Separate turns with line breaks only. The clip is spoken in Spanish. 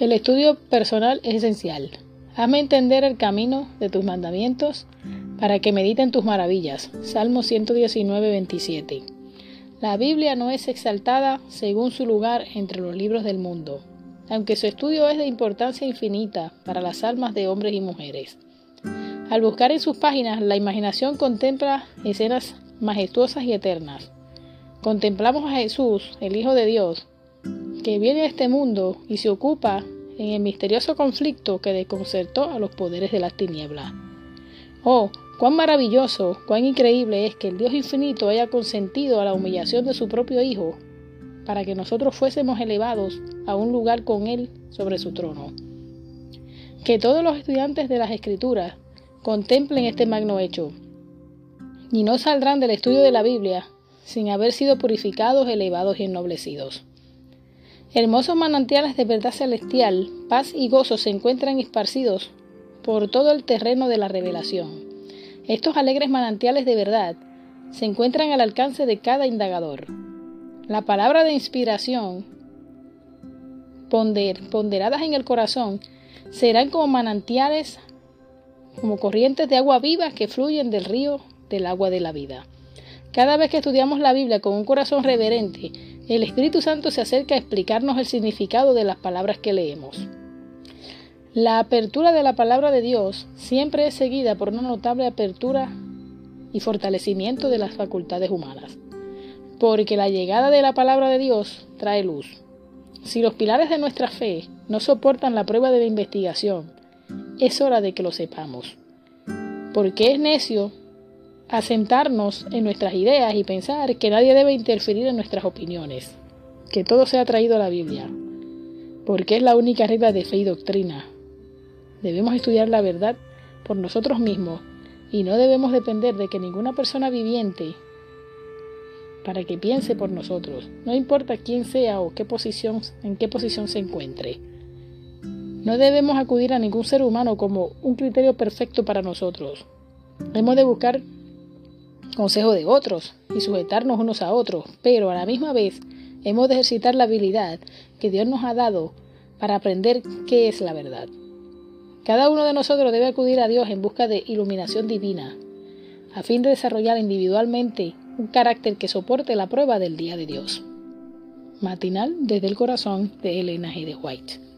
El estudio personal es esencial. Hazme entender el camino de tus mandamientos para que mediten tus maravillas. Salmo 119, 27. La Biblia no es exaltada según su lugar entre los libros del mundo, aunque su estudio es de importancia infinita para las almas de hombres y mujeres. Al buscar en sus páginas, la imaginación contempla escenas majestuosas y eternas. Contemplamos a Jesús, el Hijo de Dios, que viene a este mundo y se ocupa en el misterioso conflicto que desconcertó a los poderes de las tinieblas. Oh, cuán maravilloso, cuán increíble es que el Dios infinito haya consentido a la humillación de su propio Hijo para que nosotros fuésemos elevados a un lugar con Él sobre su trono. Que todos los estudiantes de las Escrituras contemplen este magno hecho y no saldrán del estudio de la Biblia sin haber sido purificados, elevados y ennoblecidos. Hermosos manantiales de verdad celestial, paz y gozo se encuentran esparcidos por todo el terreno de la revelación. Estos alegres manantiales de verdad se encuentran al alcance de cada indagador. La palabra de inspiración, ponderadas en el corazón, serán como manantiales, como corrientes de agua viva que fluyen del río del agua de la vida. Cada vez que estudiamos la Biblia con un corazón reverente, el Espíritu Santo se acerca a explicarnos el significado de las palabras que leemos. La apertura de la palabra de Dios siempre es seguida por una notable apertura y fortalecimiento de las facultades humanas, porque la llegada de la palabra de Dios trae luz. Si los pilares de nuestra fe no soportan la prueba de la investigación, es hora de que lo sepamos, porque es necio asentarnos en nuestras ideas y pensar que nadie debe interferir en nuestras opiniones, que todo sea traído a la Biblia, porque es la única regla de fe y doctrina. Debemos estudiar la verdad por nosotros mismos y no debemos depender de que ninguna persona viviente para que piense por nosotros, no importa quién sea o qué posición, en qué posición se encuentre. No debemos acudir a ningún ser humano como un criterio perfecto para nosotros. Hemos de buscar consejo de otros y sujetarnos unos a otros, pero a la misma vez hemos de ejercitar la habilidad que Dios nos ha dado para aprender qué es la verdad. Cada uno de nosotros debe acudir a Dios en busca de iluminación divina, a fin de desarrollar individualmente un carácter que soporte la prueba del día de Dios. Matinal desde el corazón de Elena G. de White.